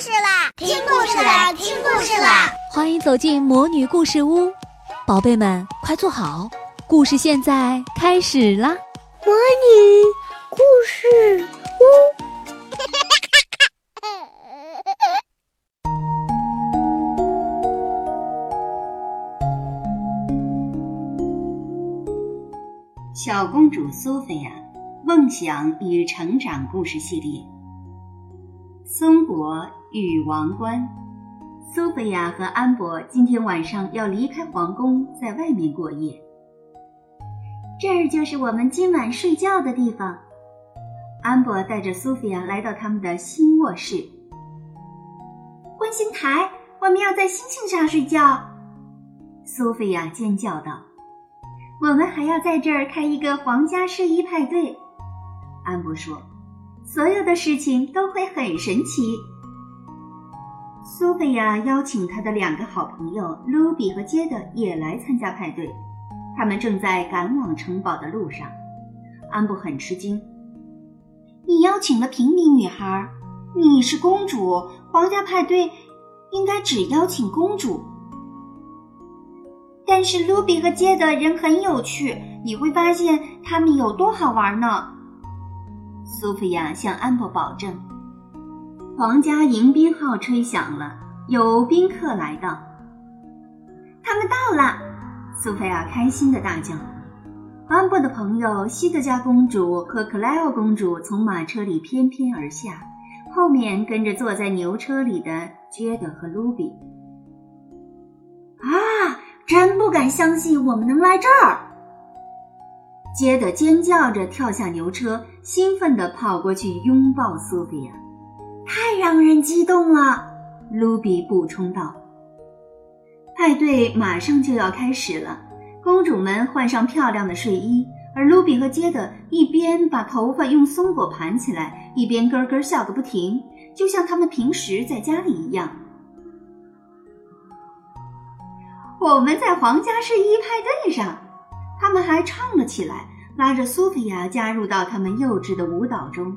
事啦！听故事啦！听故事啦！欢迎走进魔女故事屋，宝贝们快坐好，故事现在开始啦！魔女故事屋，小公主苏菲亚梦想与成长故事系列。松果与王冠，苏菲亚和安博今天晚上要离开皇宫，在外面过夜。这儿就是我们今晚睡觉的地方。安博带着苏菲亚来到他们的新卧室。观星台，我们要在星星上睡觉！苏菲亚尖叫道：“我们还要在这儿开一个皇家睡衣派对。”安博说。所有的事情都会很神奇。苏菲亚邀请她的两个好朋友卢比和杰德也来参加派对。他们正在赶往城堡的路上。安布很吃惊：“你邀请了平民女孩，你是公主，皇家派对应该只邀请公主。但是卢比和杰德人很有趣，你会发现他们有多好玩呢。”苏菲亚向安博保证：“皇家迎宾号吹响了，有宾客来到。他们到了！”苏菲亚开心的大叫。安博的朋友西德加公主和克莱奥公主从马车里翩翩而下，后面跟着坐在牛车里的杰德和卢比。啊！真不敢相信我们能来这儿！接着尖叫着跳下牛车，兴奋地跑过去拥抱苏菲亚，太让人激动了。卢比补充道：“派对马上就要开始了，公主们换上漂亮的睡衣，而卢比和杰德一边把头发用松果盘起来，一边咯咯笑个不停，就像他们平时在家里一样。我们在皇家睡衣派对上。”他们还唱了起来，拉着苏菲亚加入到他们幼稚的舞蹈中。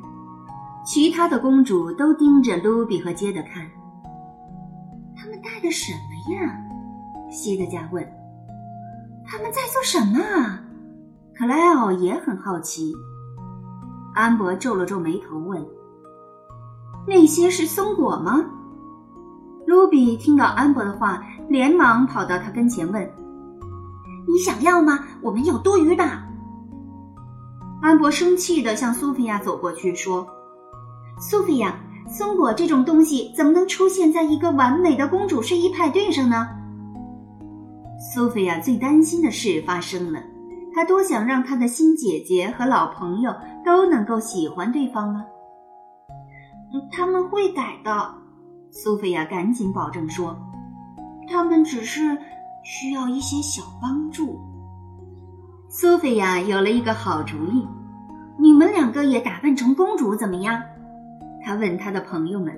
其他的公主都盯着卢比和杰德看。他们戴的什么呀？西德加问。他们在做什么？克莱奥也很好奇。安博皱了皱眉头问：“那些是松果吗？”卢比听到安博的话，连忙跑到他跟前问。你想要吗？我们有多余的。安博生气地向苏菲亚走过去说：“苏菲亚，松果这种东西怎么能出现在一个完美的公主睡衣派对上呢？”苏菲亚最担心的事发生了，她多想让她的新姐姐和老朋友都能够喜欢对方啊！他们会改的，苏菲亚赶紧保证说：“他们只是……”需要一些小帮助。苏菲亚有了一个好主意，你们两个也打扮成公主怎么样？他问他的朋友们。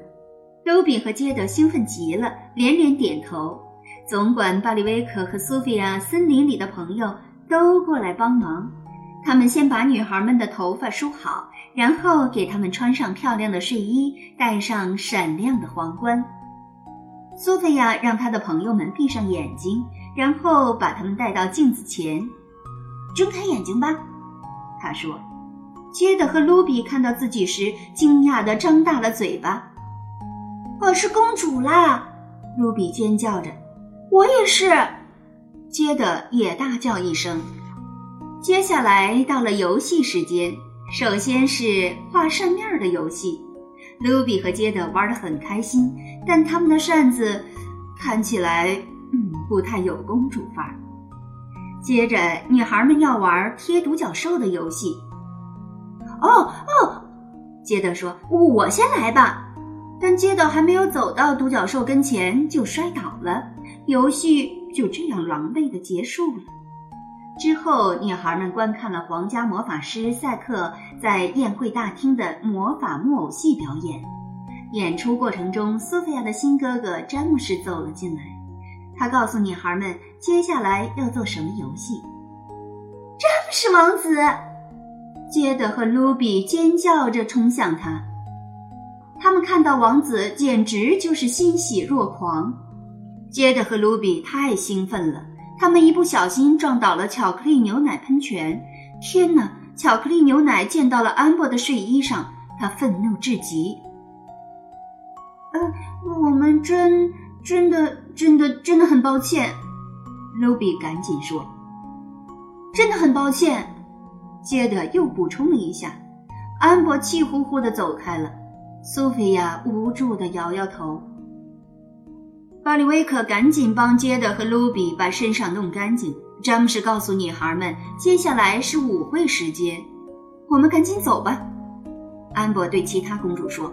卢比和杰德兴奋极了，连连点头。总管巴里维克和苏菲亚森林里的朋友都过来帮忙。他们先把女孩们的头发梳好，然后给她们穿上漂亮的睡衣，戴上闪亮的皇冠。苏菲亚让她的朋友们闭上眼睛。然后把她们带到镜子前，睁开眼睛吧，他说。杰德和卢比看到自己时，惊讶地张大了嘴巴。我是公主啦！卢比尖叫着。我也是！杰德也大叫一声。接下来到了游戏时间，首先是画扇面的游戏。卢比和杰德玩得很开心，但他们的扇子看起来……嗯，不太有公主范儿。接着，女孩们要玩贴独角兽的游戏。哦哦，杰德说：“我先来吧。”但杰德还没有走到独角兽跟前，就摔倒了。游戏就这样狼狈的结束了。之后，女孩们观看了皇家魔法师赛克在宴会大厅的魔法木偶戏表演。演出过程中，苏菲亚的新哥哥詹姆士走了进来。他告诉女孩们接下来要做什么游戏。詹姆士王子，杰德和卢比尖叫着冲向他。他们看到王子，简直就是欣喜若狂。杰德和卢比太兴奋了，他们一不小心撞倒了巧克力牛奶喷泉。天哪！巧克力牛奶溅到了安博的睡衣上，他愤怒至极。呃，我们真真的真的真的很抱歉，卢比赶紧说。真的很抱歉，接着又补充了一下。安博气呼呼的走开了，苏菲亚无助的摇摇头。巴里威克赶紧帮杰德和卢比把身上弄干净。詹姆士告诉女孩们，接下来是舞会时间，我们赶紧走吧。安博对其他公主说：“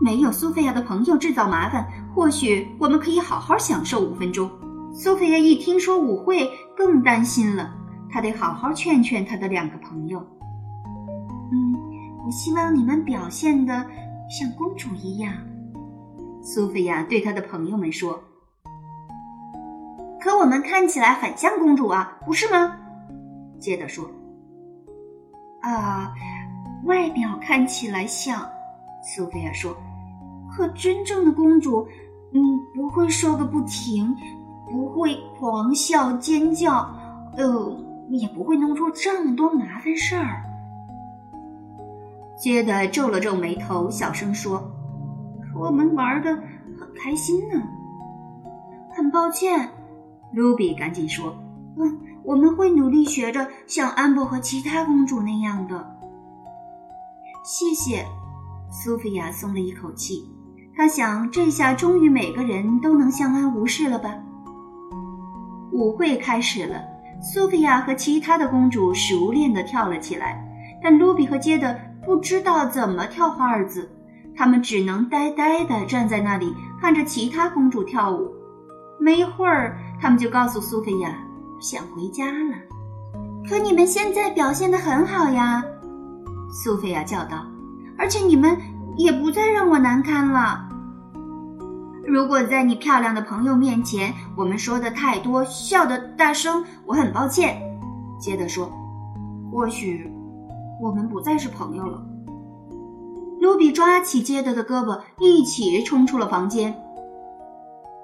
没有苏菲亚的朋友制造麻烦，或许我们可以好好享受五分钟。”苏菲亚一听说舞会，更担心了。他得好好劝劝他的两个朋友。嗯，我希望你们表现的像公主一样。苏菲亚对她的朋友们说。可我们看起来很像公主啊，不是吗？接着说。啊，外表看起来像，苏菲亚说。可真正的公主，嗯，不会说个不停，不会狂笑尖叫，呃，也不会弄出这么多麻烦事儿。接着皱了皱眉头，小声说：“我们玩的很开心呢。”很抱歉。卢比赶紧说：“嗯，我们会努力学着像安博和其他公主那样的。”谢谢，苏菲亚松了一口气。她想，这下终于每个人都能相安无事了吧？舞会开始了，苏菲亚和其他的公主熟练地跳了起来，但卢比和杰德不知道怎么跳华尔兹，他们只能呆呆地站在那里看着其他公主跳舞。没一会儿。他们就告诉苏菲亚想回家了，可你们现在表现的很好呀，苏菲亚叫道。而且你们也不再让我难堪了。如果在你漂亮的朋友面前，我们说的太多，笑的大声，我很抱歉。接着说，或许我们不再是朋友了。卢比抓起杰德的胳膊，一起冲出了房间。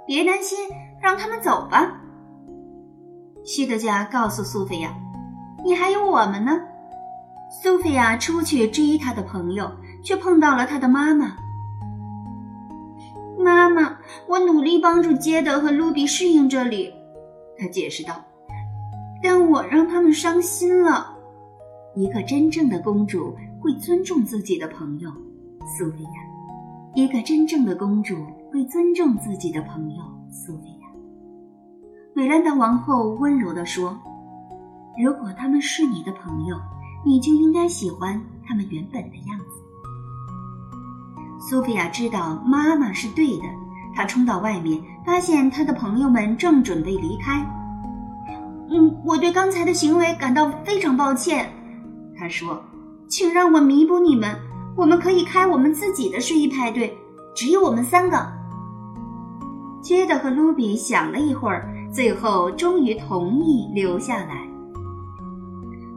别担心。让他们走吧，西德加告诉苏菲亚：“你还有我们呢。”苏菲亚出去追她的朋友，却碰到了她的妈妈。“妈妈，我努力帮助杰德和卢比适应这里。”她解释道，“但我让他们伤心了。一个真正的公主会尊重自己的朋友，苏菲亚。一个真正的公主会尊重自己的朋友，苏菲亚。”米兰达王后温柔地说：“如果他们是你的朋友，你就应该喜欢他们原本的样子。”苏菲亚知道妈妈是对的，她冲到外面，发现她的朋友们正准备离开。“嗯，我对刚才的行为感到非常抱歉。”她说，“请让我弥补你们，我们可以开我们自己的睡衣派对，只有我们三个。”杰德和卢比想了一会儿。最后，终于同意留下来。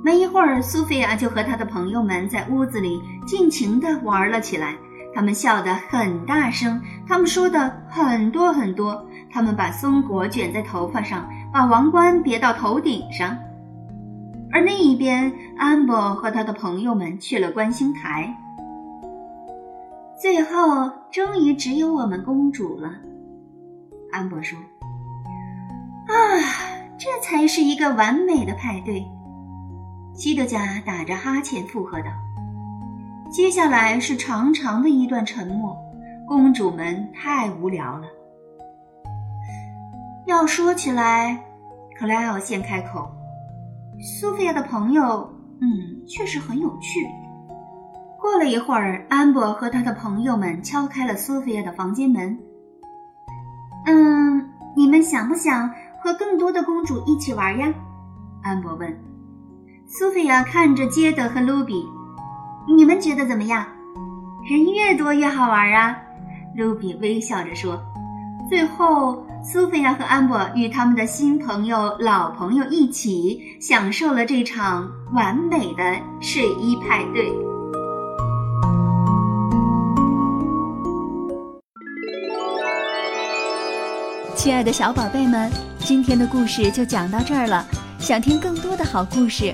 没一会儿，苏菲亚就和她的朋友们在屋子里尽情地玩了起来。他们笑得很大声，他们说的很多很多。他们把松果卷在头发上，把王冠别到头顶上。而另一边，安博和他的朋友们去了观星台。最后，终于只有我们公主了。安博说。啊，这才是一个完美的派对。西德加打着哈欠附和道：“接下来是长长的一段沉默，公主们太无聊了。要说起来，克莱奥先开口：苏菲亚的朋友，嗯，确实很有趣。”过了一会儿，安博和他的朋友们敲开了苏菲亚的房间门。“嗯，你们想不想？”和更多的公主一起玩呀，安博问。苏菲亚看着杰德和卢比，你们觉得怎么样？人越多越好玩啊！露比微笑着说。最后，苏菲亚和安博与他们的新朋友、老朋友一起享受了这场完美的睡衣派对。亲爱的小宝贝们，今天的故事就讲到这儿了。想听更多的好故事。